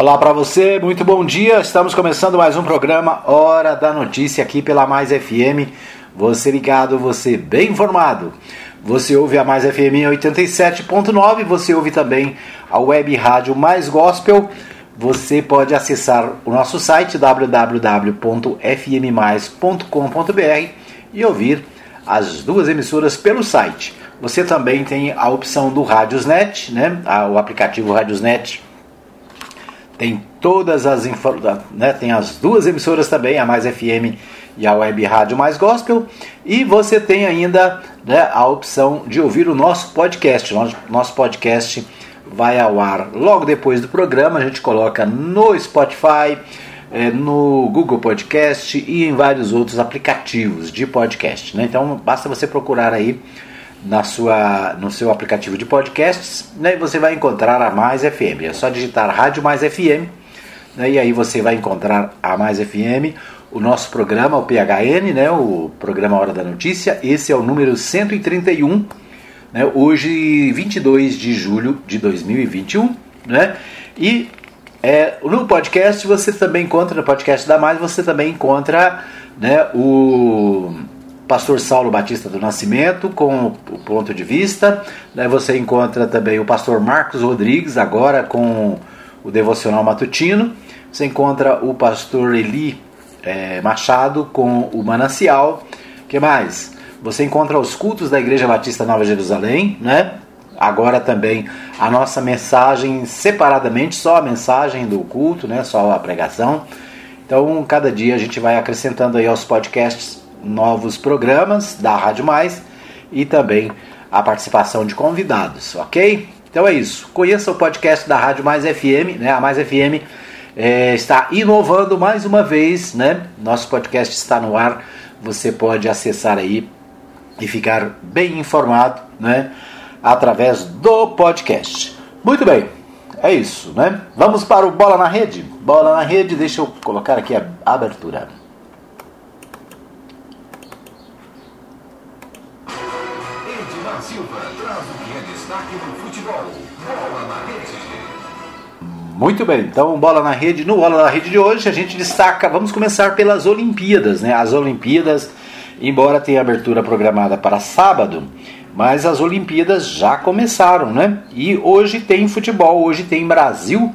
Olá para você, muito bom dia. Estamos começando mais um programa Hora da Notícia aqui pela Mais FM. Você ligado, você bem informado. Você ouve a Mais FM 87.9, você ouve também a web rádio Mais Gospel. Você pode acessar o nosso site www.fmmais.com.br e ouvir as duas emissoras pelo site. Você também tem a opção do Radiosnet, né? o aplicativo Radiosnet tem todas as né, tem as duas emissoras também, a Mais FM e a Web Rádio Mais Gospel, e você tem ainda né, a opção de ouvir o nosso podcast. Nosso, podcast vai ao ar logo depois do programa, a gente coloca no Spotify, é, no Google Podcast e em vários outros aplicativos de podcast. Né? Então basta você procurar aí na sua, no seu aplicativo de podcasts, né, você vai encontrar a Mais FM. É só digitar Rádio Mais FM, né, e aí você vai encontrar a Mais FM, o nosso programa, o PHN, né, o programa Hora da Notícia. Esse é o número 131, né, hoje 22 de julho de 2021, né? E é, no podcast você também encontra, no podcast da Mais, você também encontra né, o pastor Saulo Batista do Nascimento, com o ponto de vista. Né, você encontra também o pastor Marcos Rodrigues, agora com o devocional matutino. Você encontra o pastor Eli é, Machado com o Manancial. que mais? Você encontra os cultos da Igreja Batista Nova Jerusalém, né? Agora também a nossa mensagem separadamente, só a mensagem do culto, né? Só a pregação. Então, cada dia a gente vai acrescentando aí aos podcasts novos programas da Rádio Mais e também a participação de convidados, ok? Então é isso. Conheça o podcast da Rádio Mais FM, né? A Mais FM é, está inovando mais uma vez, né? Nosso podcast está no ar. Você pode acessar aí e ficar bem informado, né? Através do podcast. Muito bem, é isso, né? Vamos para o Bola na Rede. Bola na Rede, deixa eu colocar aqui a abertura. Muito bem, então bola na rede. No bola na rede de hoje a gente destaca, vamos começar pelas Olimpíadas, né? As Olimpíadas, embora tenha abertura programada para sábado, mas as Olimpíadas já começaram, né? E hoje tem futebol, hoje tem Brasil,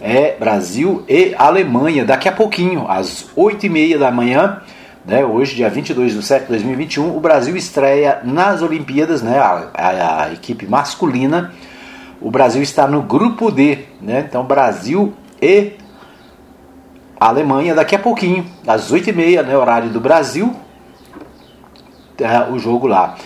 é Brasil e Alemanha, daqui a pouquinho, às 8h30 da manhã, né? Hoje, dia 22 de setembro de 2021, o Brasil estreia nas Olimpíadas, né? a, a, a equipe masculina o Brasil está no grupo D, né? Então Brasil e Alemanha daqui a pouquinho, às 8h30, né, horário do Brasil, o jogo lá.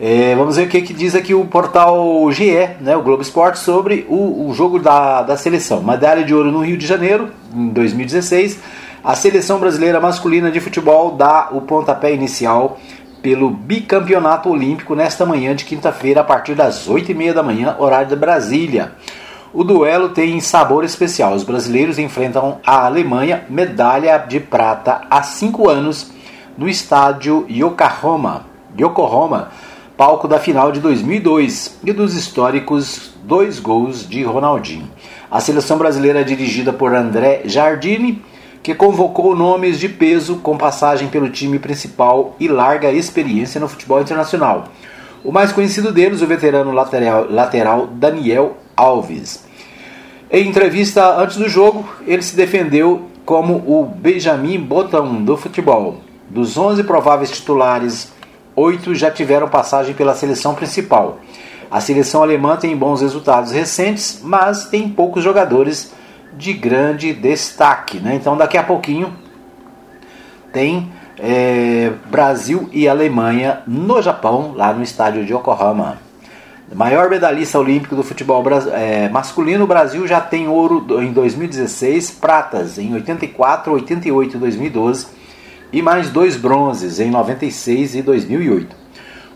É, vamos ver o que, que, diz aqui o portal GE, né, o Globo Esporte, sobre o, o jogo da, da seleção. Medalha de ouro no Rio de Janeiro, em 2016. A seleção brasileira masculina de futebol dá o pontapé inicial pelo bicampeonato olímpico nesta manhã de quinta-feira, a partir das 8h30 da manhã, horário de Brasília. O duelo tem sabor especial. Os brasileiros enfrentam a Alemanha, medalha de prata há cinco anos, no estádio Yokohama, Yokohama, palco da final de 2002 e dos históricos dois gols de Ronaldinho. A seleção brasileira é dirigida por André Jardine que convocou nomes de peso com passagem pelo time principal e larga experiência no futebol internacional. O mais conhecido deles, o veterano lateral, lateral Daniel Alves. Em entrevista antes do jogo, ele se defendeu como o Benjamin Botão do futebol. Dos 11 prováveis titulares, oito já tiveram passagem pela seleção principal. A seleção alemã tem bons resultados recentes, mas tem poucos jogadores de grande destaque. Né? Então, daqui a pouquinho tem é, Brasil e Alemanha no Japão, lá no estádio de Yokohama. Maior medalhista olímpico do futebol é, masculino, o Brasil já tem ouro em 2016, pratas em 84, 88 e 2012 e mais dois bronzes em 96 e 2008.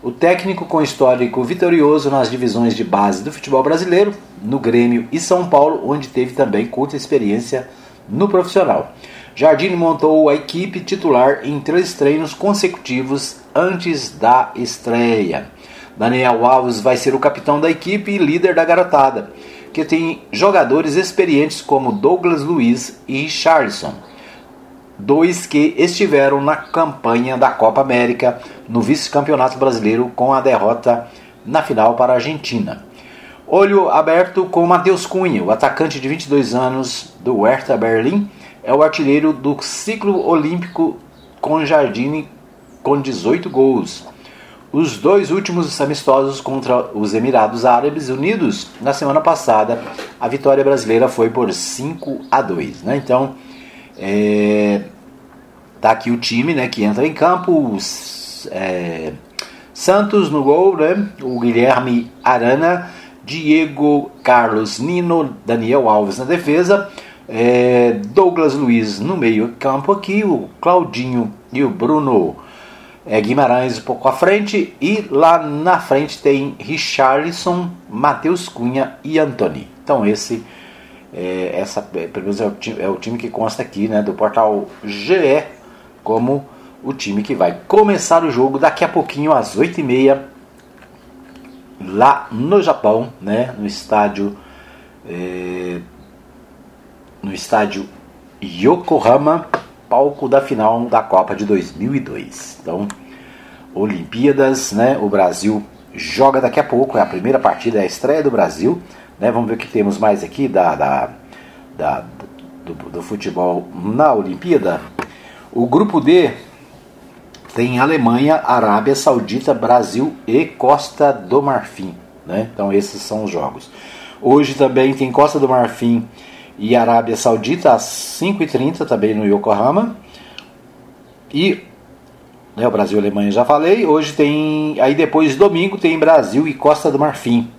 O técnico com histórico vitorioso nas divisões de base do futebol brasileiro, no Grêmio e São Paulo, onde teve também curta experiência no profissional. Jardim montou a equipe titular em três treinos consecutivos antes da estreia. Daniel Alves vai ser o capitão da equipe e líder da garotada, que tem jogadores experientes como Douglas Luiz e Richardson, dois que estiveram na campanha da Copa América no vice-campeonato brasileiro com a derrota na final para a Argentina. Olho aberto com Matheus Cunha, o atacante de 22 anos do Hertha Berlim, é o artilheiro do ciclo olímpico com Jardine com 18 gols. Os dois últimos amistosos contra os Emirados Árabes Unidos na semana passada, a vitória brasileira foi por 5 a 2. Né? Então, é, tá aqui o time né, que entra em campo. Os, é, Santos no gol, né? o Guilherme Arana, Diego Carlos Nino, Daniel Alves na defesa. É, Douglas Luiz no meio campo aqui, o Claudinho e o Bruno é, Guimarães um pouco à frente e lá na frente tem Richarlison, Matheus Cunha e Antony. Então esse é, essa pelo menos é o, time, é o time que consta aqui né, do portal GE como o time que vai começar o jogo daqui a pouquinho às 8h30 lá no Japão, né, no estádio é, no estádio Yokohama, palco da final da Copa de 2002. Então, Olimpíadas, né? O Brasil joga daqui a pouco, é a primeira partida, é a estreia do Brasil. Né? Vamos ver o que temos mais aqui da, da, da do, do, futebol na Olimpíada. O grupo D tem Alemanha, Arábia Saudita, Brasil e Costa do Marfim. Né? Então esses são os jogos. Hoje também tem Costa do Marfim e Arábia Saudita às 5h30 também no Yokohama. E né, o Brasil e Alemanha já falei. Hoje tem. Aí depois, domingo, tem Brasil e Costa do Marfim.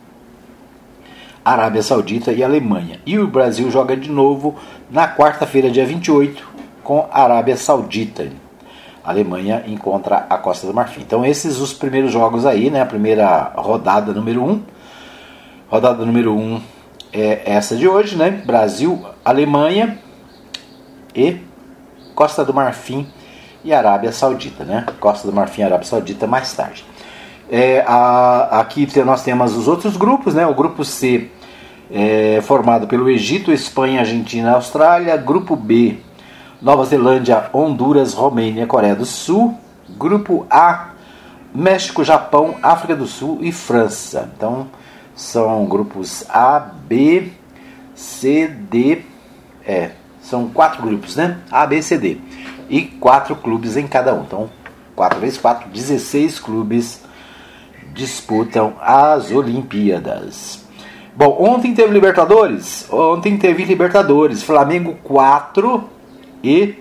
Arábia Saudita e Alemanha. E o Brasil joga de novo na quarta-feira, dia 28, com a Arábia Saudita. A Alemanha encontra a Costa do Marfim. Então esses os primeiros jogos aí, né? A primeira rodada número 1. Um. Rodada número 1 um é essa de hoje, né? Brasil, Alemanha e Costa do Marfim e Arábia Saudita, né? Costa do Marfim e Arábia Saudita mais tarde. É, a, aqui nós temos os outros grupos, né? O grupo C é formado pelo Egito, Espanha, Argentina, Austrália. Grupo B, Nova Zelândia, Honduras, Romênia, Coreia do Sul. Grupo A, México, Japão, África do Sul e França. Então são grupos A, B, C, D. É, são quatro grupos, né? A, B, C, D. E quatro clubes em cada um. Então, 4 vezes 4, 16 clubes disputam as Olimpíadas. Bom, ontem teve Libertadores. Ontem teve Libertadores. Flamengo 4 e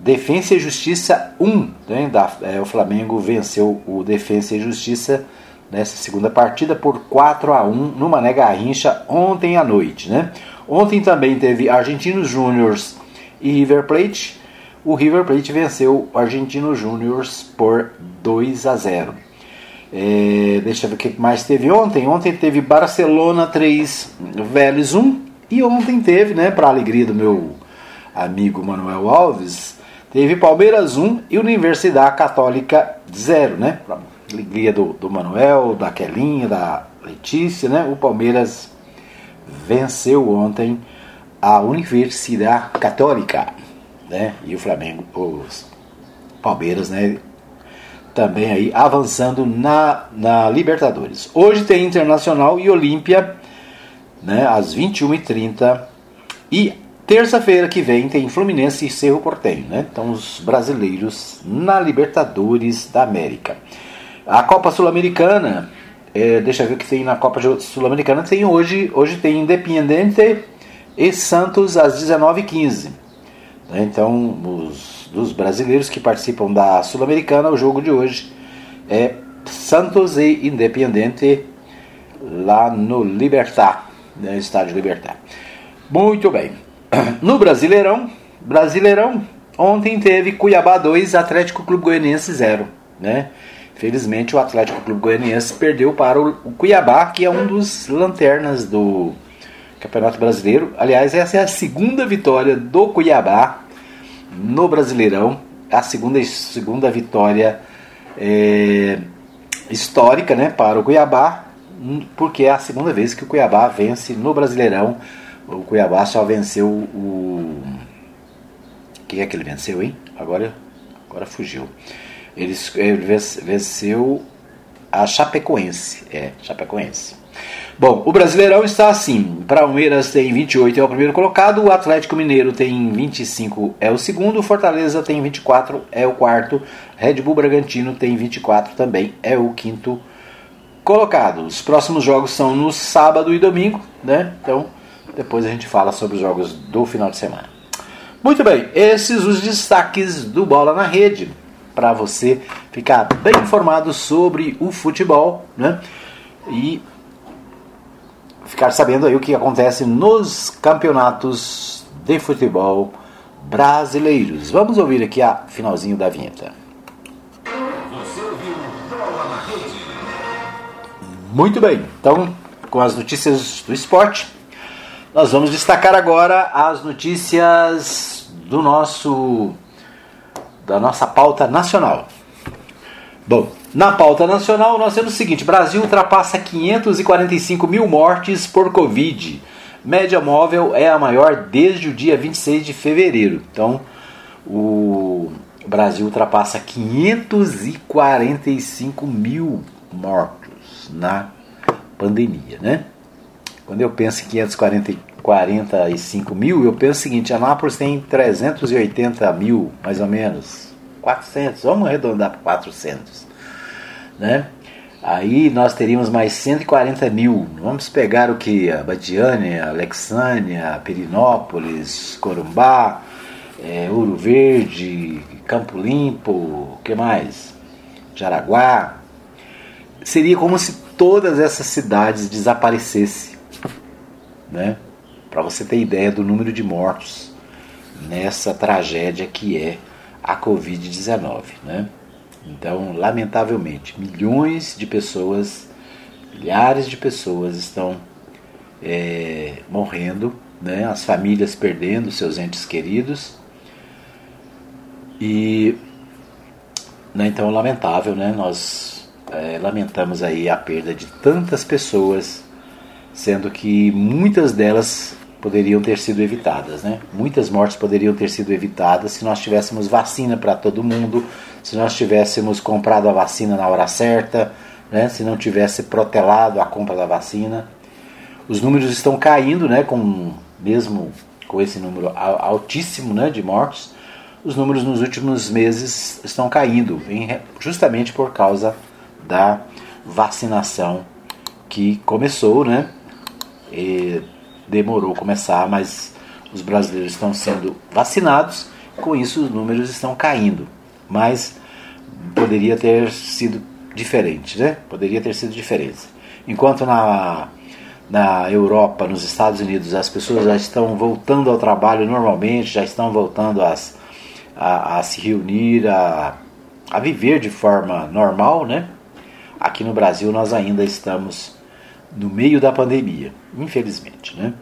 Defensa e Justiça 1. Né? Da, é, o Flamengo venceu o Defensa e Justiça nessa segunda partida por 4 a 1 no Mané Garrincha ontem à noite. Né? Ontem também teve Argentinos Júniors e River Plate. O River Plate venceu o Argentinos Júniors por 2 a 0. É, deixa eu ver o que mais teve ontem. Ontem teve Barcelona 3, Vélez 1. E ontem teve, né, para alegria do meu amigo Manuel Alves, teve Palmeiras 1 e Universidade Católica 0, né? alegria do, do Manuel, da Quelinha, da Letícia, né? O Palmeiras venceu ontem a Universidade Católica, né? E o Flamengo, os Palmeiras, né? Também aí avançando na, na Libertadores. Hoje tem Internacional e Olímpia, né? Às 21h30. E terça-feira que vem tem Fluminense e Cerro Portenho, né? Então os brasileiros na Libertadores da América. A Copa Sul-Americana, é, deixa eu ver o que tem na Copa Sul-Americana. Tem hoje, hoje tem Independente e Santos às 19h15. Né? Então, os, dos brasileiros que participam da Sul-Americana, o jogo de hoje é Santos e Independente lá no Libertar, no estádio Libertar. Muito bem. No Brasileirão, Brasileirão, ontem teve Cuiabá 2, Atlético Clube Goianiense 0, né? Felizmente o Atlético Clube Goianiense perdeu para o Cuiabá, que é um dos lanternas do Campeonato Brasileiro. Aliás, essa é a segunda vitória do Cuiabá no Brasileirão, a segunda, segunda vitória é, histórica né, para o Cuiabá porque é a segunda vez que o Cuiabá vence no Brasileirão. O Cuiabá só venceu o. Quem é que ele venceu, hein? Agora, agora fugiu. Ele, ele venceu a Chapecoense. É, Chapecoense. Bom, o Brasileirão está assim: Palmeiras tem 28, é o primeiro colocado. O Atlético Mineiro tem 25, é o segundo. Fortaleza tem 24, é o quarto. Red Bull Bragantino tem 24 também, é o quinto colocado. Os próximos jogos são no sábado e domingo, né? Então, depois a gente fala sobre os jogos do final de semana. Muito bem, esses os destaques do Bola na Rede para você ficar bem informado sobre o futebol, né? E ficar sabendo aí o que acontece nos campeonatos de futebol brasileiros. Vamos ouvir aqui a finalzinho da vinheta. Muito bem, então com as notícias do esporte, nós vamos destacar agora as notícias do nosso da nossa pauta nacional. Bom, na pauta nacional nós temos o seguinte: Brasil ultrapassa 545 mil mortes por Covid. Média móvel é a maior desde o dia 26 de fevereiro. Então, o Brasil ultrapassa 545 mil mortos na pandemia, né? Quando eu penso em 545 mil, eu penso o seguinte: Anápolis tem 380 mil, mais ou menos. 400, vamos arredondar para 400, né? Aí nós teríamos mais 140 mil. Vamos pegar o que? A Badiânia, Alexânia, Perinópolis, Corumbá, é, Ouro Verde, Campo Limpo, o que mais? Jaraguá. Seria como se todas essas cidades desaparecessem, né? Para você ter ideia do número de mortos nessa tragédia que é a Covid-19. Né? Então, lamentavelmente, milhões de pessoas, milhares de pessoas estão é, morrendo, né? as famílias perdendo seus entes queridos. E né, então lamentável, né? Nós é, lamentamos aí a perda de tantas pessoas, sendo que muitas delas poderiam ter sido evitadas. Né? Muitas mortes poderiam ter sido evitadas se nós tivéssemos vacina para todo mundo, se nós tivéssemos comprado a vacina na hora certa, né? se não tivesse protelado a compra da vacina. Os números estão caindo, né? com, mesmo com esse número altíssimo né? de mortes, os números nos últimos meses estão caindo, justamente por causa da vacinação que começou, né? E demorou começar, mas os brasileiros estão sendo vacinados, com isso os números estão caindo. Mas poderia ter sido diferente, né? Poderia ter sido diferente. Enquanto na, na Europa, nos Estados Unidos, as pessoas já estão voltando ao trabalho normalmente, já estão voltando às, a, a se reunir, a, a viver de forma normal, né? Aqui no Brasil nós ainda estamos no meio da pandemia, infelizmente. Né?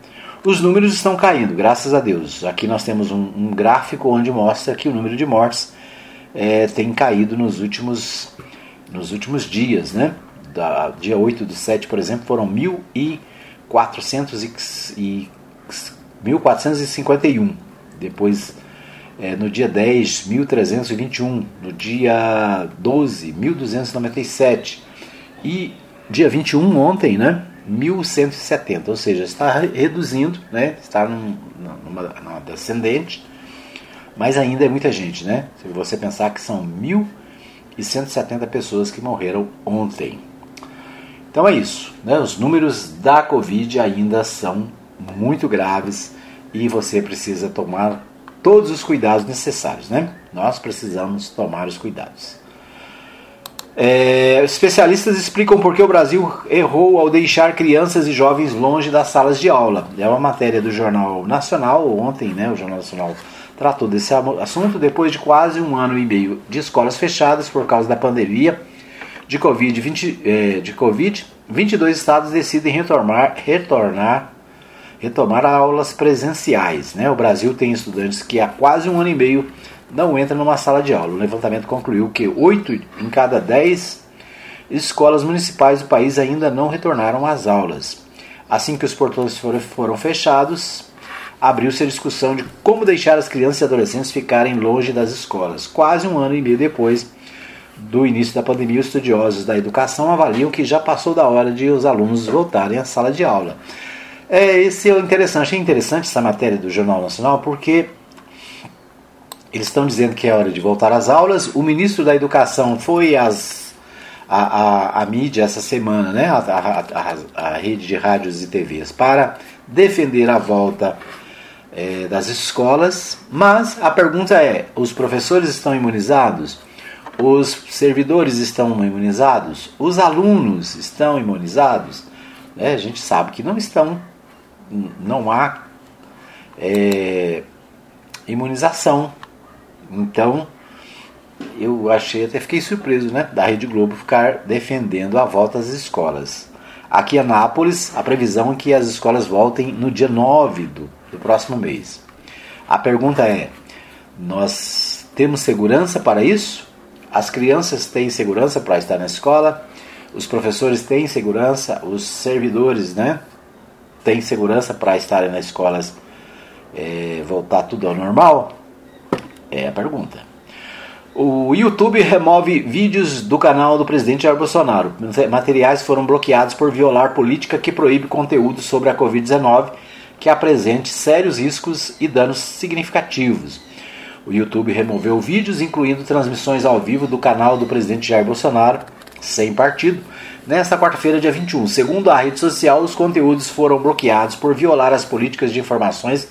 Os números estão caindo, graças a Deus. Aqui nós temos um, um gráfico onde mostra que o número de mortes é, tem caído nos últimos, nos últimos dias. Né? Da, dia 8 do 7, por exemplo, foram 1.400 e, 1.451. Depois, é, no dia 10, 1.321. No dia 12, 1.297. E dia 21 ontem, né? 1170, ou seja, está reduzindo, né? Está num, numa, numa descendente, mas ainda é muita gente, né? Se você pensar que são 1170 pessoas que morreram ontem. Então é isso, né? Os números da Covid ainda são muito graves e você precisa tomar todos os cuidados necessários, né? Nós precisamos tomar os cuidados. É, especialistas explicam por que o Brasil errou ao deixar crianças e jovens longe das salas de aula. É uma matéria do Jornal Nacional, ontem, né, o Jornal Nacional tratou desse assunto depois de quase um ano e meio de escolas fechadas por causa da pandemia de Covid. 20, é, de COVID 22 estados decidem retornar, retornar retomar aulas presenciais. Né? O Brasil tem estudantes que há quase um ano e meio não entra numa sala de aula. O levantamento concluiu que 8 em cada 10 escolas municipais do país ainda não retornaram às aulas. Assim que os portões foram, fechados, abriu-se a discussão de como deixar as crianças e adolescentes ficarem longe das escolas. Quase um ano e meio depois do início da pandemia, os estudiosos da educação avaliam que já passou da hora de os alunos voltarem à sala de aula. É, esse é interessante, achei interessante essa matéria do Jornal Nacional porque eles estão dizendo que é hora de voltar às aulas. O ministro da Educação foi às, a, a, a mídia essa semana, né, a, rede de rádios e TVs, para defender a volta é, das escolas. Mas a pergunta é: os professores estão imunizados? Os servidores estão imunizados? Os alunos estão imunizados? É, a gente sabe que não estão não há é, imunização. Então, eu achei, até fiquei surpreso, né, da Rede Globo ficar defendendo a volta às escolas. Aqui em Anápolis, a previsão é que as escolas voltem no dia 9 do, do próximo mês. A pergunta é: nós temos segurança para isso? As crianças têm segurança para estar na escola? Os professores têm segurança? Os servidores, né? tem segurança para estarem nas escolas é, voltar tudo ao normal? É a pergunta. O YouTube remove vídeos do canal do presidente Jair Bolsonaro. Materiais foram bloqueados por violar política que proíbe conteúdo sobre a Covid-19 que apresente sérios riscos e danos significativos. O YouTube removeu vídeos, incluindo transmissões ao vivo do canal do presidente Jair Bolsonaro, sem partido, Nesta quarta-feira, dia 21, segundo a rede social, os conteúdos foram bloqueados por violar as políticas de informações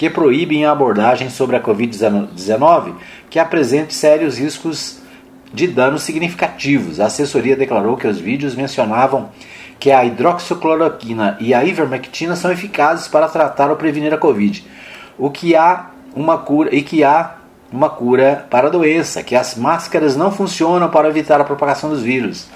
que proíbem a abordagem sobre a Covid-19 que apresente sérios riscos de danos significativos. A assessoria declarou que os vídeos mencionavam que a hidroxicloroquina e a ivermectina são eficazes para tratar ou prevenir a Covid, o que há uma cura e que há uma cura para a doença, que as máscaras não funcionam para evitar a propagação dos vírus.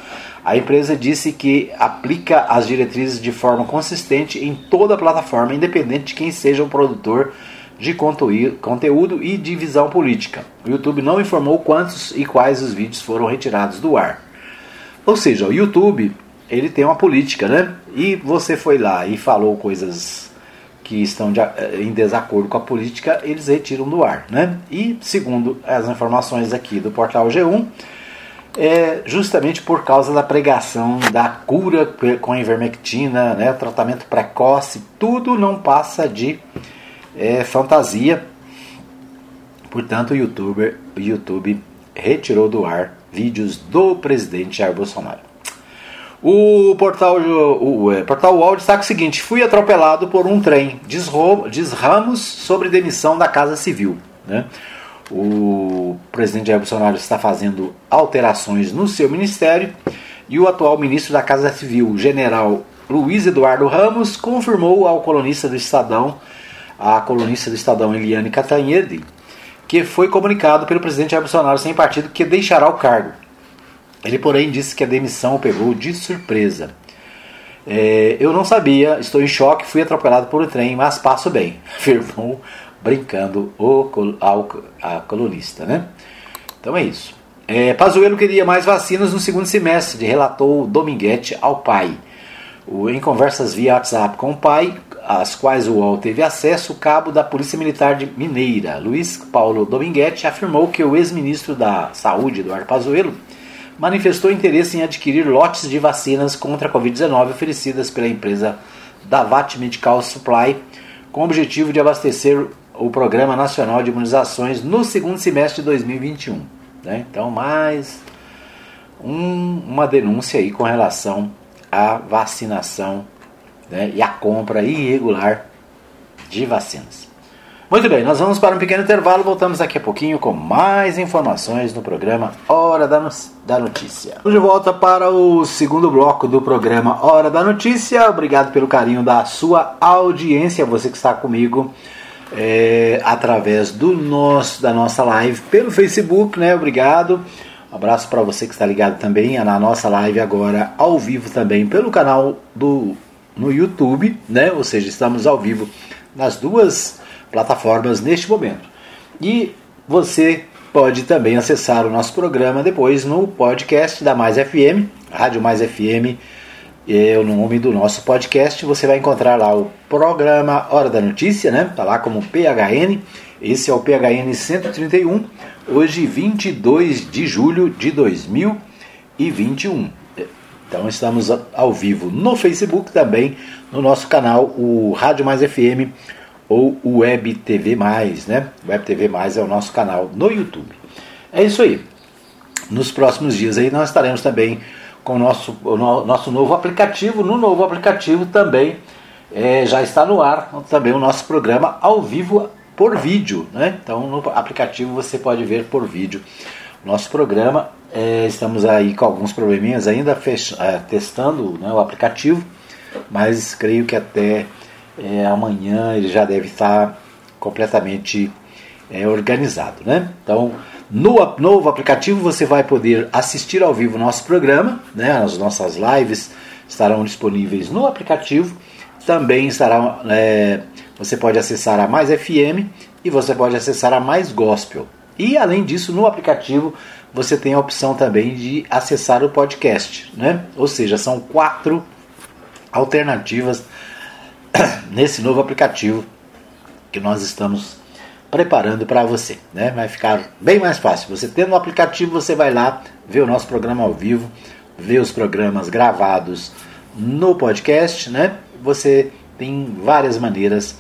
A empresa disse que aplica as diretrizes de forma consistente em toda a plataforma, independente de quem seja o produtor de conteúdo e de visão política. O YouTube não informou quantos e quais os vídeos foram retirados do ar. Ou seja, o YouTube ele tem uma política, né? E você foi lá e falou coisas que estão de, eh, em desacordo com a política, eles retiram do ar, né? E segundo as informações aqui do portal G1, é justamente por causa da pregação da cura com ivermectina, né, tratamento precoce, tudo não passa de é, fantasia. Portanto, o, YouTuber, o YouTube retirou do ar vídeos do presidente Jair Bolsonaro. O portal, o é, portal UOL destaca o seguinte: fui atropelado por um trem. Diz, diz Ramos sobre demissão da Casa Civil. Né? O presidente Jair Bolsonaro está fazendo alterações no seu ministério e o atual ministro da Casa Civil, general Luiz Eduardo Ramos, confirmou ao colunista do Estadão, a colunista do Estadão Eliane Catanhede, que foi comunicado pelo presidente Jair Bolsonaro sem partido que deixará o cargo. Ele, porém, disse que a demissão o pegou de surpresa. É, eu não sabia, estou em choque, fui atropelado por um trem, mas passo bem, afirmou brincando o, ao, a colunista, né? Então é isso. É, Pazuello queria mais vacinas no segundo semestre, relatou Dominguete ao pai. O, em conversas via WhatsApp com o pai, às quais o UOL teve acesso, o cabo da Polícia Militar de Mineira, Luiz Paulo Dominguete, afirmou que o ex-ministro da Saúde, Eduardo Pazuello, manifestou interesse em adquirir lotes de vacinas contra a Covid-19 oferecidas pela empresa Davat Medical Supply, com o objetivo de abastecer o Programa Nacional de Imunizações no segundo semestre de 2021. Né? Então, mais um, uma denúncia aí com relação à vacinação né? e à compra irregular de vacinas. Muito bem, nós vamos para um pequeno intervalo. Voltamos daqui a pouquinho com mais informações no programa Hora da, no da Notícia. De volta para o segundo bloco do programa Hora da Notícia. Obrigado pelo carinho da sua audiência, você que está comigo é, através do nosso, da nossa live pelo Facebook, né? Obrigado. Um abraço para você que está ligado também na nossa live agora ao vivo também pelo canal do no YouTube, né? Ou seja, estamos ao vivo nas duas plataformas neste momento. E você pode também acessar o nosso programa depois no podcast da Mais FM, Rádio Mais FM, é o nome do nosso podcast. Você vai encontrar lá o programa Hora da Notícia, né? Tá lá como PHN. Esse é o PHN 131, hoje 22 de julho de 2021. Então estamos ao vivo no Facebook também, no nosso canal, o Rádio Mais FM ou o Web TV Mais, né? Web TV Mais é o nosso canal no YouTube. É isso aí. Nos próximos dias aí nós estaremos também com o nosso, o nosso novo aplicativo. No novo aplicativo também é, já está no ar também o nosso programa ao vivo por vídeo. Né? Então no aplicativo você pode ver por vídeo nosso programa. É, estamos aí com alguns probleminhas ainda é, testando né, o aplicativo, mas creio que até é, amanhã ele já deve estar completamente é, organizado. Né? Então no novo aplicativo você vai poder assistir ao vivo nosso programa, né? as nossas lives estarão disponíveis no aplicativo. Também estará, é, você pode acessar a Mais FM e você pode acessar a Mais Gospel. E além disso, no aplicativo você tem a opção também de acessar o podcast, né? Ou seja, são quatro alternativas nesse novo aplicativo que nós estamos preparando para você. Né? Vai ficar bem mais fácil. Você tendo o aplicativo, você vai lá ver o nosso programa ao vivo, ver os programas gravados no podcast. Né? Você tem várias maneiras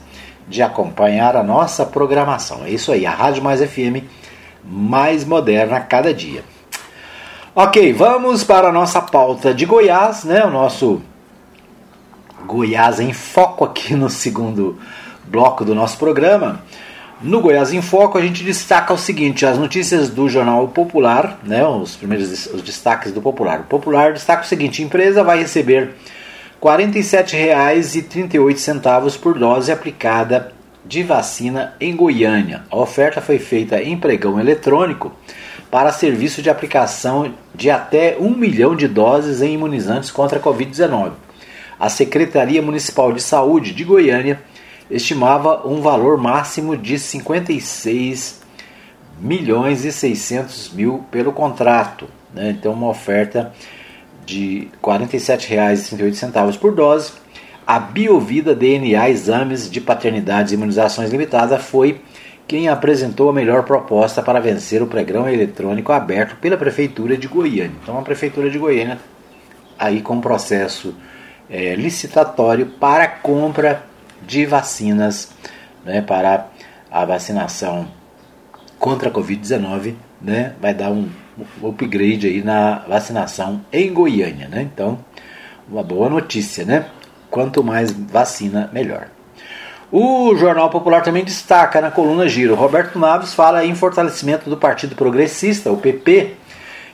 de acompanhar a nossa programação. É isso aí, a Rádio Mais FM mais moderna a cada dia. Ok, vamos para a nossa pauta de Goiás, né? O nosso Goiás em foco aqui no segundo bloco do nosso programa. No Goiás em Foco, a gente destaca o seguinte: as notícias do jornal Popular, né, os primeiros os destaques do Popular. O Popular destaca o seguinte: empresa vai receber R$ 47,38 por dose aplicada de vacina em Goiânia. A oferta foi feita em pregão eletrônico para serviço de aplicação de até 1 milhão de doses em imunizantes contra a Covid-19. A Secretaria Municipal de Saúde de Goiânia estimava um valor máximo de 56 milhões e 600 mil pelo contrato. Né? Então, uma oferta de R$ 47,38 por dose. A Biovida DNA Exames de Paternidades e Imunizações Limitada foi quem apresentou a melhor proposta para vencer o pregão eletrônico aberto pela Prefeitura de Goiânia. Então, a Prefeitura de Goiânia, aí com processo é, licitatório para compra de vacinas né, para a vacinação contra a Covid-19, né, vai dar um upgrade aí na vacinação em Goiânia, né? Então, uma boa notícia, né? Quanto mais vacina, melhor. O Jornal Popular também destaca na coluna Giro. Roberto Naves fala em fortalecimento do Partido Progressista, o PP,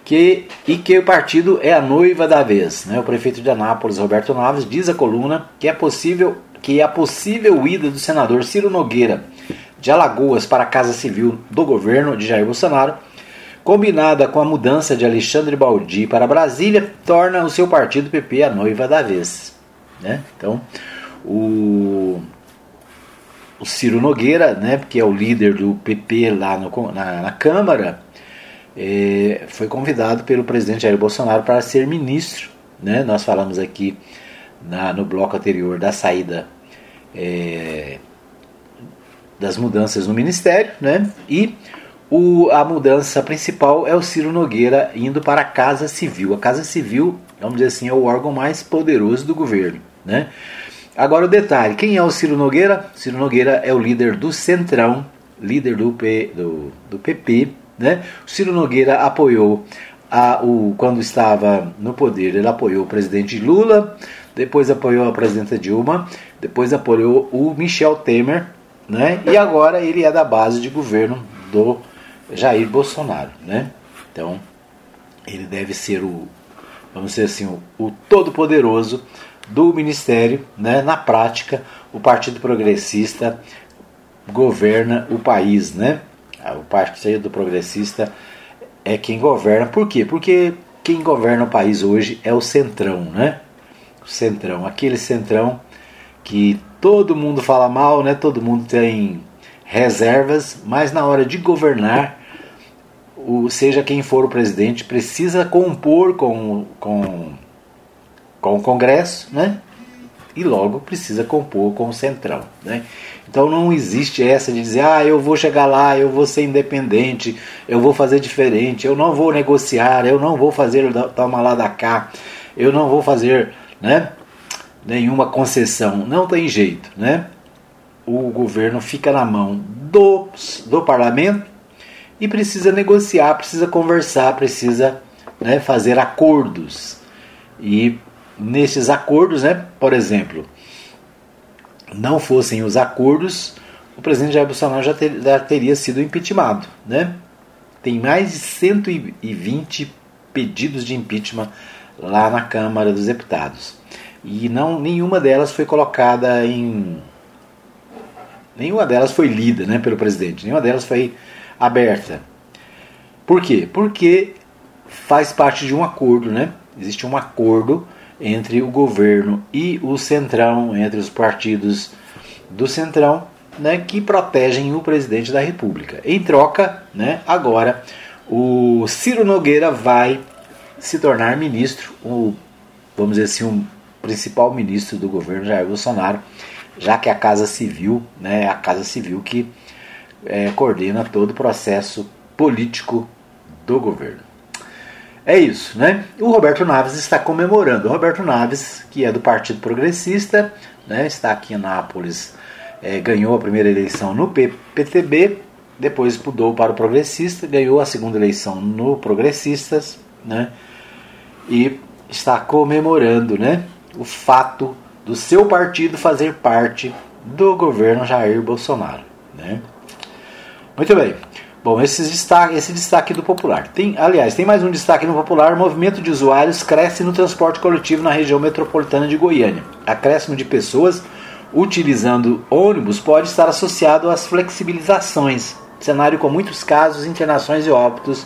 que, e que o partido é a noiva da vez. Né? O prefeito de Anápolis, Roberto Naves, diz à coluna que é possível que a possível ida do senador Ciro Nogueira de Alagoas para a Casa Civil do governo de Jair Bolsonaro, combinada com a mudança de Alexandre Baldi para Brasília, torna o seu partido PP a noiva da vez. Né? Então, o, o Ciro Nogueira, né, que é o líder do PP lá no, na, na Câmara, é, foi convidado pelo presidente Jair Bolsonaro para ser ministro. Né? Nós falamos aqui na, no bloco anterior da saída é, das mudanças no Ministério, né? E o, a mudança principal é o Ciro Nogueira indo para a Casa Civil. A Casa Civil, vamos dizer assim, é o órgão mais poderoso do governo, né? Agora o detalhe, quem é o Ciro Nogueira? Ciro Nogueira é o líder do Centrão, líder do, P, do, do PP, né? O Ciro Nogueira apoiou a, o, quando estava no poder, ele apoiou o presidente Lula, depois apoiou a presidenta Dilma, depois apoiou o Michel Temer, né? E agora ele é da base de governo do Jair Bolsonaro, né? Então, ele deve ser o, vamos dizer assim, o, o todo-poderoso do ministério, né? Na prática, o Partido Progressista governa o país, né? Ah, o Partido Progressista é quem governa. Por quê? Porque quem governa o país hoje é o Centrão, né? Centrão, aquele centrão que todo mundo fala mal, né? Todo mundo tem reservas, mas na hora de governar o, seja quem for o presidente, precisa compor com, com, com o Congresso, né? E logo precisa compor com o Centrão, né? Então não existe essa de dizer, ah, eu vou chegar lá, eu vou ser independente, eu vou fazer diferente, eu não vou negociar, eu não vou fazer toma lá da cá, eu não vou fazer, né? Nenhuma concessão. Não tem jeito, né? O governo fica na mão do, do parlamento e precisa negociar, precisa conversar, precisa né, fazer acordos. E nesses acordos, né, por exemplo, não fossem os acordos, o presidente Jair Bolsonaro já, ter, já teria sido impeachmentado. Né? Tem mais de 120 pedidos de impeachment lá na Câmara dos Deputados. E não nenhuma delas foi colocada em. Nenhuma delas foi lida né, pelo presidente, nenhuma delas foi aberta. Por quê? Porque faz parte de um acordo, né? Existe um acordo entre o governo e o centrão, entre os partidos do centrão, né, que protegem o presidente da República. Em troca, né, agora o Ciro Nogueira vai se tornar ministro, o, vamos dizer assim, o principal ministro do governo Jair Bolsonaro, já que a Casa Civil, né, a Casa Civil que é, coordena todo o processo político do governo. É isso, né? O Roberto Naves está comemorando. O Roberto Naves, que é do Partido Progressista, né, está aqui em Nápoles, é, ganhou a primeira eleição no PTB, depois mudou para o Progressista, ganhou a segunda eleição no Progressistas, né? E está comemorando, né? O fato do seu partido fazer parte do governo Jair Bolsonaro, né? Muito bem. Bom, esse destaque, esse destaque do popular. Tem, aliás, tem mais um destaque no popular. Movimento de usuários cresce no transporte coletivo na região metropolitana de Goiânia. Acréscimo de pessoas utilizando ônibus pode estar associado às flexibilizações. Cenário com muitos casos, internações e óbitos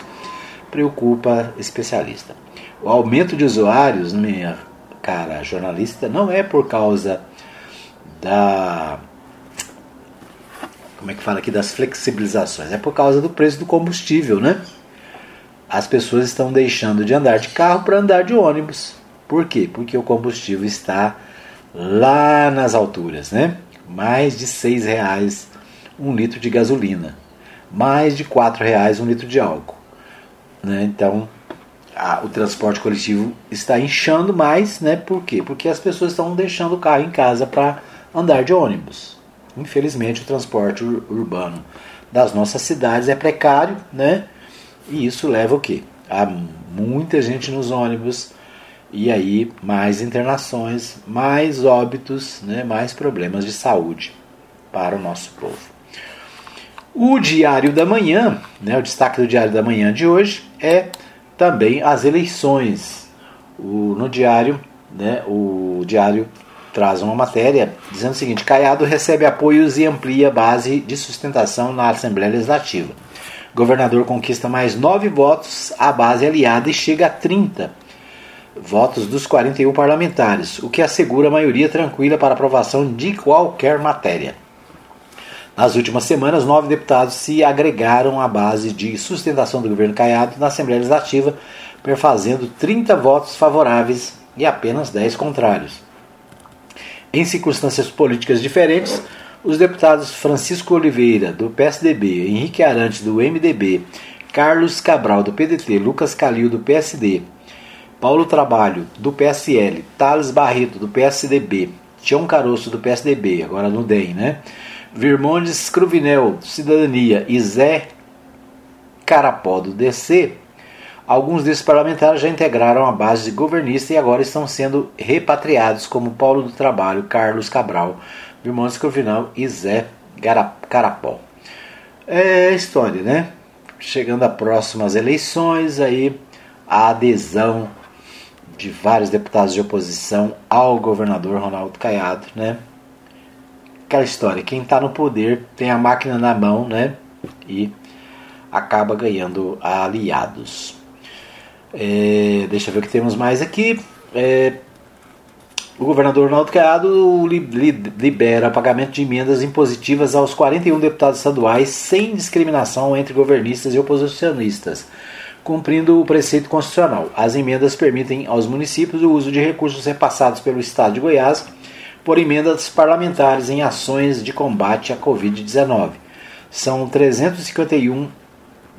preocupa especialista. O aumento de usuários, minha cara jornalista, não é por causa da como é que fala aqui das flexibilizações? É por causa do preço do combustível, né? As pessoas estão deixando de andar de carro para andar de ônibus. Por quê? Porque o combustível está lá nas alturas, né? Mais de seis reais um litro de gasolina, mais de quatro reais um litro de álcool, né? Então a, o transporte coletivo está inchando mais, né? Por quê? Porque as pessoas estão deixando o carro em casa para andar de ônibus. Infelizmente, o transporte urbano das nossas cidades é precário, né? E isso leva o quê? A muita gente nos ônibus e aí mais internações, mais óbitos, né? mais problemas de saúde para o nosso povo. O Diário da Manhã, né? o destaque do Diário da Manhã de hoje é também as eleições. O, no diário, né? o Diário traz uma matéria dizendo o seguinte: Caiado recebe apoios e amplia base de sustentação na Assembleia Legislativa. Governador conquista mais nove votos, a base aliada e chega a 30 votos dos 41 parlamentares, o que assegura a maioria tranquila para aprovação de qualquer matéria. Nas últimas semanas, nove deputados se agregaram à base de sustentação do governo Caiado na Assembleia Legislativa, perfazendo 30 votos favoráveis e apenas 10 contrários. Em circunstâncias políticas diferentes, os deputados Francisco Oliveira, do PSDB, Henrique Arantes, do MDB, Carlos Cabral, do PDT, Lucas Calil, do PSD, Paulo Trabalho, do PSL, Thales Barreto, do PSDB, Tião Caroço, do PSDB, agora no DEM, né? Virmondes Cruvinel, Cidadania e Zé Carapó, do DC, Alguns desses parlamentares já integraram a base governista e agora estão sendo repatriados, como Paulo do Trabalho, Carlos Cabral, Vilmontes Corvinal e Zé Carapó. É história, né? Chegando a próximas eleições, aí a adesão de vários deputados de oposição ao governador Ronaldo Caiado, né? Aquela história, quem está no poder tem a máquina na mão, né? E acaba ganhando aliados. É, deixa eu ver o que temos mais aqui. É, o governador Ronaldo Caiado libera pagamento de emendas impositivas aos 41 deputados estaduais sem discriminação entre governistas e oposicionistas, cumprindo o preceito constitucional. As emendas permitem aos municípios o uso de recursos repassados pelo Estado de Goiás por emendas parlamentares em ações de combate à Covid-19. São 351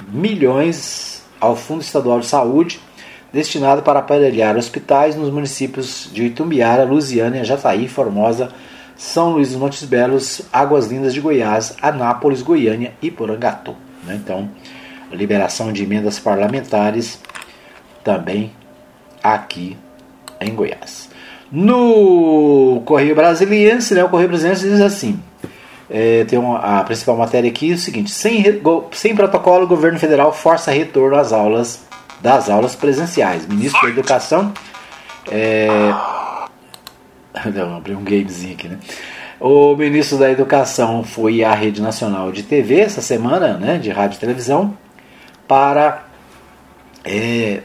milhões ao Fundo Estadual de Saúde destinado para aparelhar hospitais nos municípios de Itumbiara, Lusiânia, Jataí, Formosa, São Luís dos Montes Belos, Águas Lindas de Goiás, Anápolis, Goiânia e Porangatu. Né? Então, liberação de emendas parlamentares também aqui em Goiás. No Correio Brasiliense, né, o Correio Brasiliense diz assim: é, tem uma, a principal matéria aqui é o seguinte: sem, sem protocolo, o governo federal força retorno às aulas das aulas presenciais. Ministro da Educação. É... Não, abri um gamezinho aqui, né? O ministro da Educação foi à Rede Nacional de TV essa semana, né, de rádio e televisão, para é,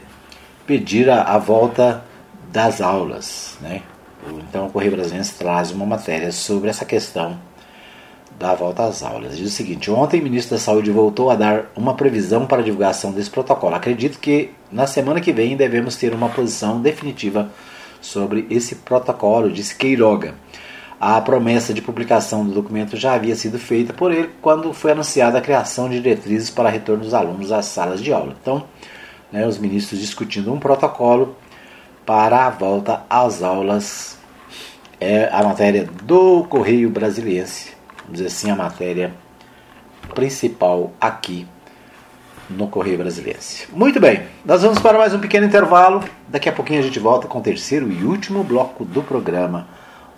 pedir a, a, volta das aulas. Né? Então, o Correio Brasileiro traz uma matéria sobre essa questão da volta às aulas. Diz o seguinte: ontem o ministro da Saúde voltou a dar uma previsão para a divulgação desse protocolo. Acredito que na semana que vem devemos ter uma posição definitiva sobre esse protocolo, disse Queiroga. A promessa de publicação do documento já havia sido feita por ele quando foi anunciada a criação de diretrizes para retorno dos alunos às salas de aula. Então, né, os ministros discutindo um protocolo para a volta às aulas. É a matéria do Correio Brasiliense vamos dizer assim, a matéria principal aqui no Correio Brasiliense. Muito bem, nós vamos para mais um pequeno intervalo. Daqui a pouquinho a gente volta com o terceiro e último bloco do programa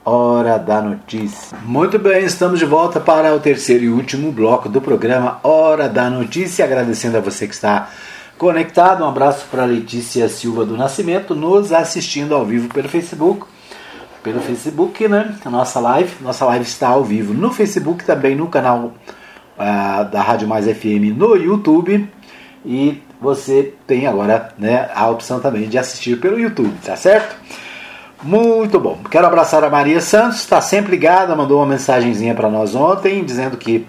Hora da Notícia. Muito bem, estamos de volta para o terceiro e último bloco do programa Hora da Notícia. Agradecendo a você que está conectado. Um abraço para Letícia Silva do Nascimento, nos assistindo ao vivo pelo Facebook pelo Facebook, né? A nossa live. Nossa live está ao vivo no Facebook, também no canal uh, da Rádio Mais FM no YouTube. E você tem agora né, a opção também de assistir pelo YouTube, tá certo? Muito bom. Quero abraçar a Maria Santos, está sempre ligada, mandou uma mensagenzinha para nós ontem, dizendo que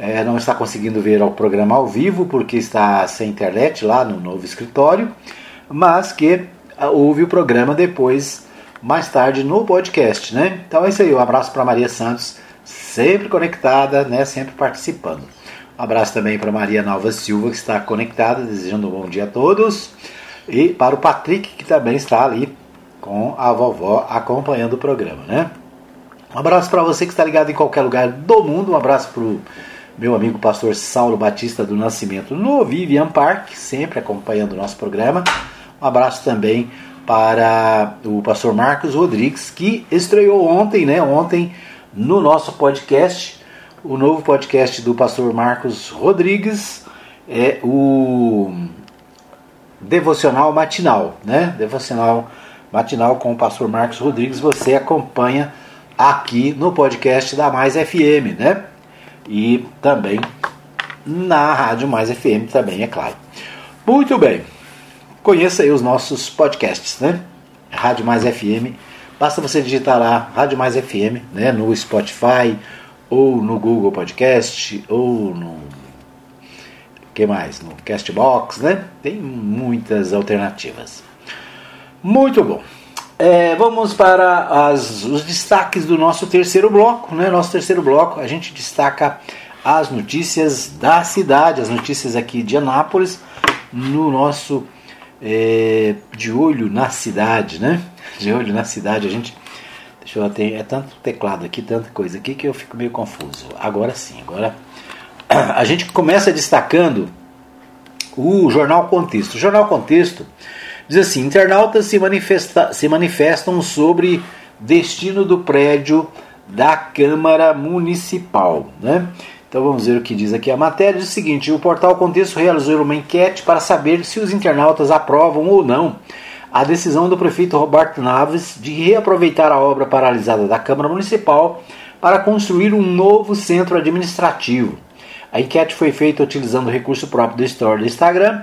é, não está conseguindo ver o programa ao vivo porque está sem internet lá no novo escritório, mas que ouve o programa depois mais tarde no podcast, né? Então é isso aí, um abraço para Maria Santos, sempre conectada, né? Sempre participando. Um abraço também para Maria Nova Silva, que está conectada, desejando um bom dia a todos. E para o Patrick, que também está ali com a vovó acompanhando o programa, né? Um abraço para você que está ligado em qualquer lugar do mundo. Um abraço para o meu amigo pastor Saulo Batista do Nascimento no Vivian Park, sempre acompanhando o nosso programa. Um abraço também para o pastor Marcos Rodrigues, que estreou ontem, né? Ontem no nosso podcast, o novo podcast do pastor Marcos Rodrigues é o Devocional Matinal, né? Devocional Matinal com o pastor Marcos Rodrigues, você acompanha aqui no podcast da Mais FM, né? E também na Rádio Mais FM também, é claro. Muito bem conheça aí os nossos podcasts, né? Rádio Mais FM. Basta você digitar lá Rádio Mais FM, né? No Spotify, ou no Google Podcast, ou no. que mais? No Castbox, né? Tem muitas alternativas. Muito bom. É, vamos para as, os destaques do nosso terceiro bloco, né? Nosso terceiro bloco, a gente destaca as notícias da cidade, as notícias aqui de Anápolis, no nosso é, de olho na cidade, né? De olho na cidade, a gente. Deixa eu ter. É tanto teclado aqui, tanta coisa aqui que eu fico meio confuso. Agora sim, agora. A gente começa destacando o Jornal Contexto. O Jornal Contexto diz assim: internautas se, manifesta, se manifestam sobre destino do prédio da Câmara Municipal. Né? Então vamos ver o que diz aqui a matéria. Diz o seguinte: o portal Contexto realizou uma enquete para saber se os internautas aprovam ou não a decisão do prefeito Roberto Naves de reaproveitar a obra paralisada da Câmara Municipal para construir um novo centro administrativo. A enquete foi feita utilizando o recurso próprio do Store do Instagram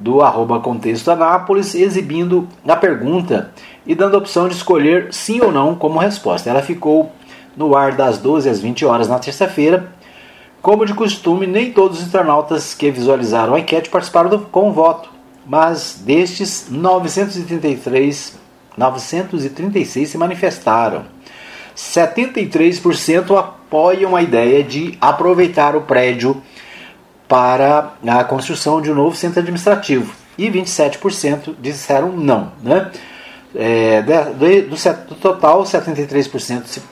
do arroba Contexto Anápolis, exibindo a pergunta e dando a opção de escolher sim ou não como resposta. Ela ficou no ar das 12 às 20 horas na terça-feira. Como de costume, nem todos os internautas que visualizaram a enquete participaram do, com o voto, mas destes 933, 936 se manifestaram. 73% apoiam a ideia de aproveitar o prédio para a construção de um novo centro administrativo e 27% disseram não. Né? É, do, do, total, 73% se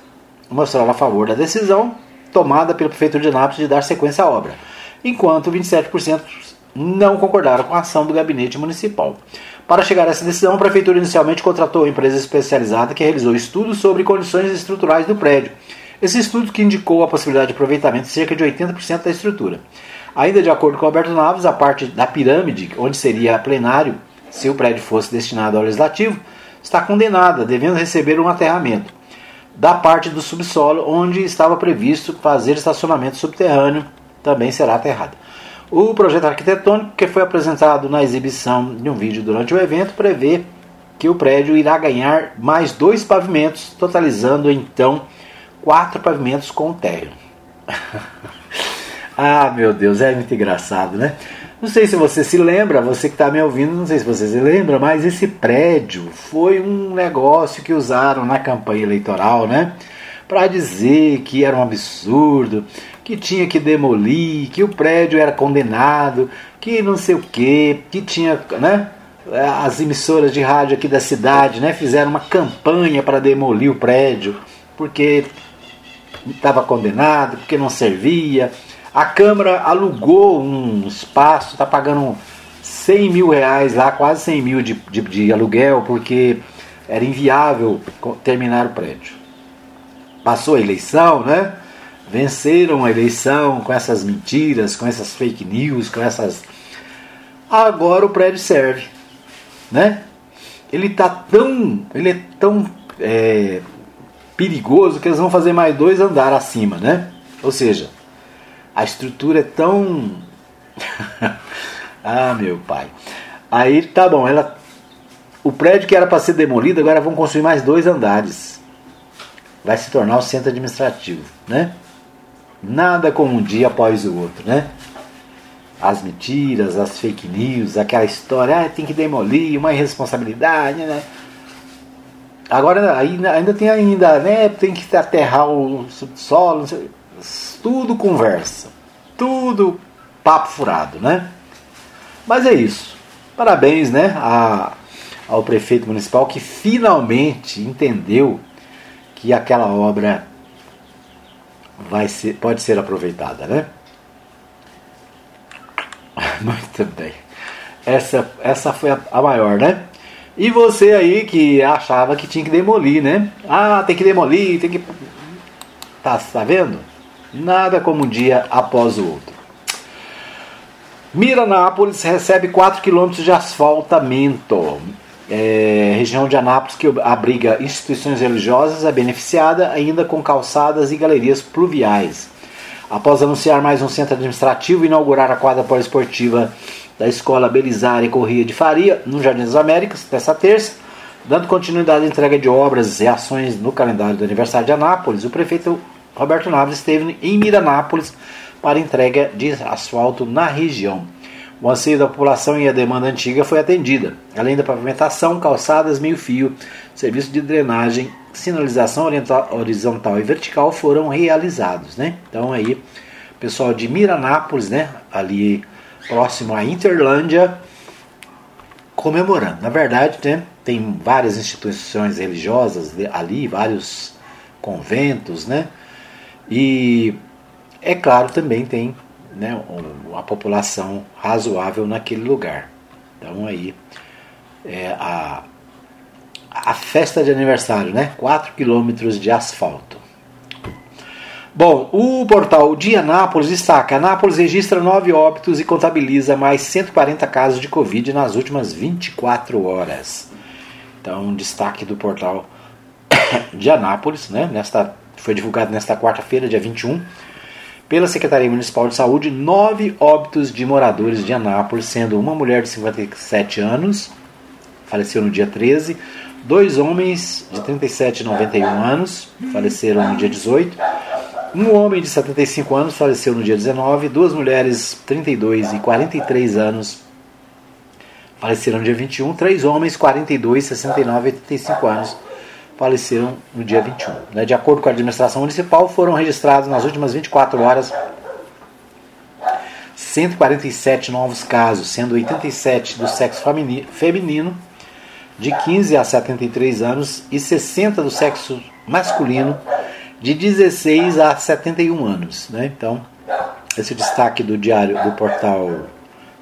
mostraram a favor da decisão tomada pelo prefeito de Anápolis de dar sequência à obra, enquanto 27% não concordaram com a ação do gabinete municipal. Para chegar a essa decisão, a prefeitura inicialmente contratou uma empresa especializada que realizou estudos sobre condições estruturais do prédio. Esse estudo que indicou a possibilidade de aproveitamento de cerca de 80% da estrutura. Ainda de acordo com Alberto Naves, a parte da pirâmide, onde seria plenário, se o prédio fosse destinado ao legislativo, está condenada, devendo receber um aterramento. Da parte do subsolo, onde estava previsto fazer estacionamento subterrâneo, também será aterrada. O projeto arquitetônico, que foi apresentado na exibição de um vídeo durante o evento, prevê que o prédio irá ganhar mais dois pavimentos, totalizando então quatro pavimentos com térreo. Ah, meu Deus, é muito engraçado, né? Não sei se você se lembra, você que está me ouvindo, não sei se você se lembra, mas esse prédio foi um negócio que usaram na campanha eleitoral, né? Para dizer que era um absurdo, que tinha que demolir, que o prédio era condenado, que não sei o quê, que tinha, né? As emissoras de rádio aqui da cidade, né? Fizeram uma campanha para demolir o prédio, porque estava condenado, porque não servia a Câmara alugou um espaço, está pagando 100 mil reais lá, quase 100 mil de, de, de aluguel, porque era inviável terminar o prédio. Passou a eleição, né? Venceram a eleição com essas mentiras, com essas fake news, com essas. Agora o prédio serve, né? Ele tá tão, ele é tão é, perigoso que eles vão fazer mais dois andares acima, né? Ou seja, a estrutura é tão. ah, meu pai. Aí tá bom, ela. O prédio que era para ser demolido, agora vão construir mais dois andares. Vai se tornar o centro administrativo, né? Nada como um dia após o outro, né? As mentiras, as fake news, aquela história, ah, tem que demolir, uma irresponsabilidade, né? Agora ainda, ainda tem ainda, né? Tem que aterrar o subsolo, tudo conversa. Tudo papo furado, né? Mas é isso. Parabéns, né, a, ao prefeito municipal que finalmente entendeu que aquela obra vai ser, pode ser aproveitada, né? Muito bem. Essa, essa foi a, a maior, né? E você aí que achava que tinha que demolir, né? Ah, tem que demolir, tem que. Tá, tá vendo? Nada como um dia após o outro. Miranápolis recebe 4 km de asfaltamento. É, região de Anápolis que abriga instituições religiosas é beneficiada ainda com calçadas e galerias pluviais. Após anunciar mais um centro administrativo e inaugurar a quadra poliesportiva da Escola Belisária Corrêa de Faria, no Jardim das Américas, desta terça, dando continuidade à entrega de obras e ações no calendário do aniversário de Anápolis, o prefeito Roberto Naves esteve em Miranápolis para entrega de asfalto na região. O anseio da população e a demanda antiga foi atendida, além da pavimentação, calçadas, meio-fio, serviço de drenagem, sinalização horizontal e vertical foram realizados, né? Então aí, pessoal de Miranápolis, né, ali próximo à Interlândia, comemorando. Na verdade, né, tem várias instituições religiosas ali, vários conventos, né? E é claro, também tem né, uma população razoável naquele lugar. Então aí é a, a festa de aniversário, né? 4 quilômetros de asfalto. Bom, o portal de Anápolis destaca: Anápolis registra 9 óbitos e contabiliza mais 140 casos de Covid nas últimas 24 horas. Então, destaque do portal de Anápolis, né? Nesta foi divulgado nesta quarta-feira, dia 21, pela Secretaria Municipal de Saúde nove óbitos de moradores de Anápolis, sendo uma mulher de 57 anos, faleceu no dia 13, dois homens de 37 e 91 anos, faleceram no dia 18, um homem de 75 anos faleceu no dia 19, duas mulheres 32 e 43 anos faleceram no dia 21, três homens 42, 69 e 85 anos faleceram no dia 21. Né? De acordo com a administração municipal, foram registrados nas últimas 24 horas 147 novos casos, sendo 87 do sexo feminino, de 15 a 73 anos, e 60 do sexo masculino, de 16 a 71 anos. Né? Então, esse destaque do diário do portal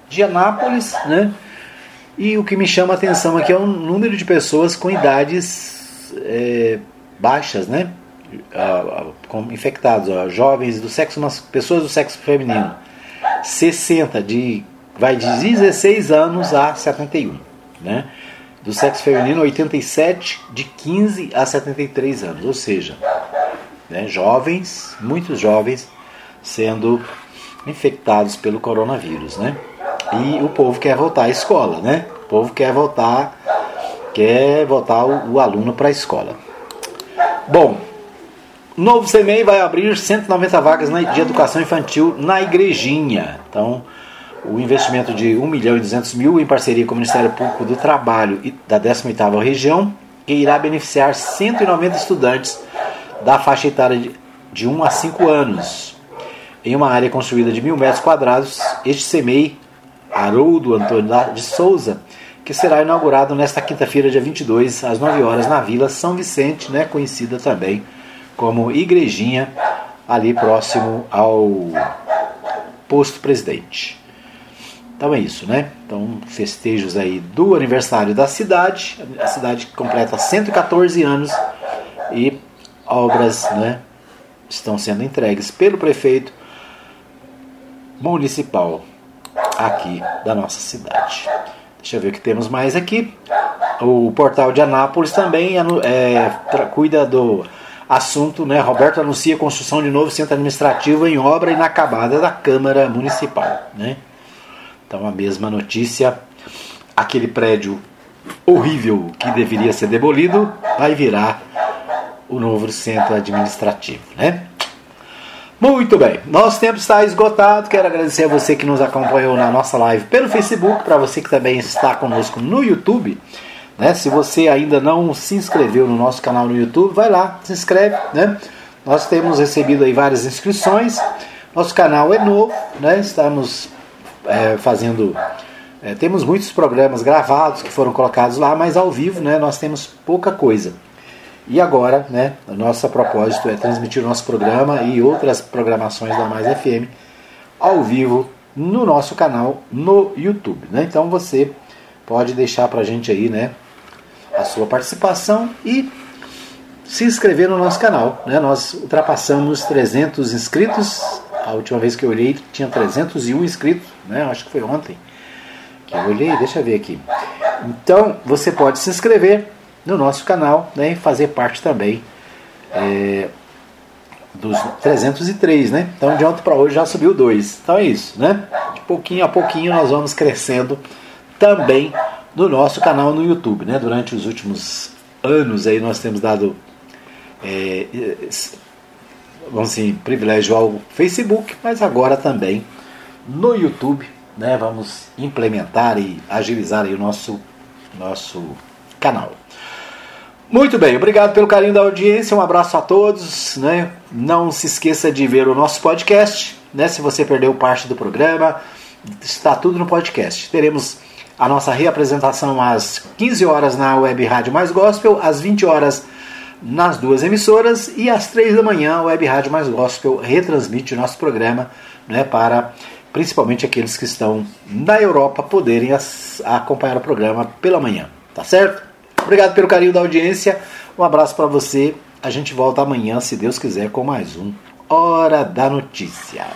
de Anápolis, né? E o que me chama a atenção aqui é o número de pessoas com idades é, baixas, né? com infectados, ó, jovens do sexo pessoas do sexo feminino, 60 de vai de 16 anos a 71, né? Do sexo feminino 87 de 15 a 73 anos, ou seja, né, jovens, muitos jovens sendo infectados pelo coronavírus, né? E o povo quer voltar à escola, né? O povo quer voltar quer voltar o, o aluno para a escola. Bom, novo CMEI vai abrir 190 vagas de educação infantil na igrejinha. Então, o investimento de 1 milhão e 200 mil em parceria com o Ministério Público do Trabalho e da 18ª região, que irá beneficiar 190 estudantes da faixa etária de, de 1 a 5 anos. Em uma área construída de mil metros quadrados, este CMEI, Haroldo Antônio de Souza, que será inaugurado nesta quinta-feira, dia 22, às 9 horas, na Vila São Vicente, né, conhecida também como Igrejinha, ali próximo ao posto presidente. Então é isso, né? Então, festejos aí do aniversário da cidade, a cidade completa 114 anos e obras, né, estão sendo entregues pelo prefeito municipal aqui da nossa cidade. Deixa eu ver o que temos mais aqui. O portal de Anápolis também é, cuida do assunto, né? Roberto anuncia construção de novo centro administrativo em obra inacabada da Câmara Municipal, né? Então a mesma notícia, aquele prédio horrível que deveria ser demolido vai virar o novo centro administrativo, né? Muito bem, nosso tempo está esgotado. Quero agradecer a você que nos acompanhou na nossa live pelo Facebook, para você que também está conosco no YouTube. Né? Se você ainda não se inscreveu no nosso canal no YouTube, vai lá, se inscreve. Né? Nós temos recebido aí várias inscrições. Nosso canal é novo, né? estamos é, fazendo. É, temos muitos programas gravados que foram colocados lá, mas ao vivo né, nós temos pouca coisa. E agora, né, o nosso propósito é transmitir o nosso programa e outras programações da Mais FM ao vivo no nosso canal no YouTube. Né? Então você pode deixar para a gente aí né, a sua participação e se inscrever no nosso canal. Né? Nós ultrapassamos 300 inscritos. A última vez que eu olhei tinha 301 inscritos, né? acho que foi ontem que eu olhei, deixa eu ver aqui. Então você pode se inscrever no nosso canal né, e fazer parte também é, dos 303, né? Então de ontem para hoje já subiu dois. Então é isso, né? De pouquinho a pouquinho nós vamos crescendo também no nosso canal no YouTube, né? Durante os últimos anos aí nós temos dado é, vamos assim, privilégio ao Facebook, mas agora também no YouTube, né? Vamos implementar e agilizar aí o nosso nosso canal. Muito bem, obrigado pelo carinho da audiência, um abraço a todos. Né? Não se esqueça de ver o nosso podcast. Né? Se você perdeu parte do programa, está tudo no podcast. Teremos a nossa reapresentação às 15 horas na Web Rádio Mais Gospel, às 20 horas nas duas emissoras e às 3 da manhã a Web Rádio Mais Gospel retransmite o nosso programa né, para principalmente aqueles que estão na Europa poderem acompanhar o programa pela manhã. Tá certo? Obrigado pelo carinho da audiência. Um abraço para você. A gente volta amanhã, se Deus quiser, com mais um Hora da Notícia.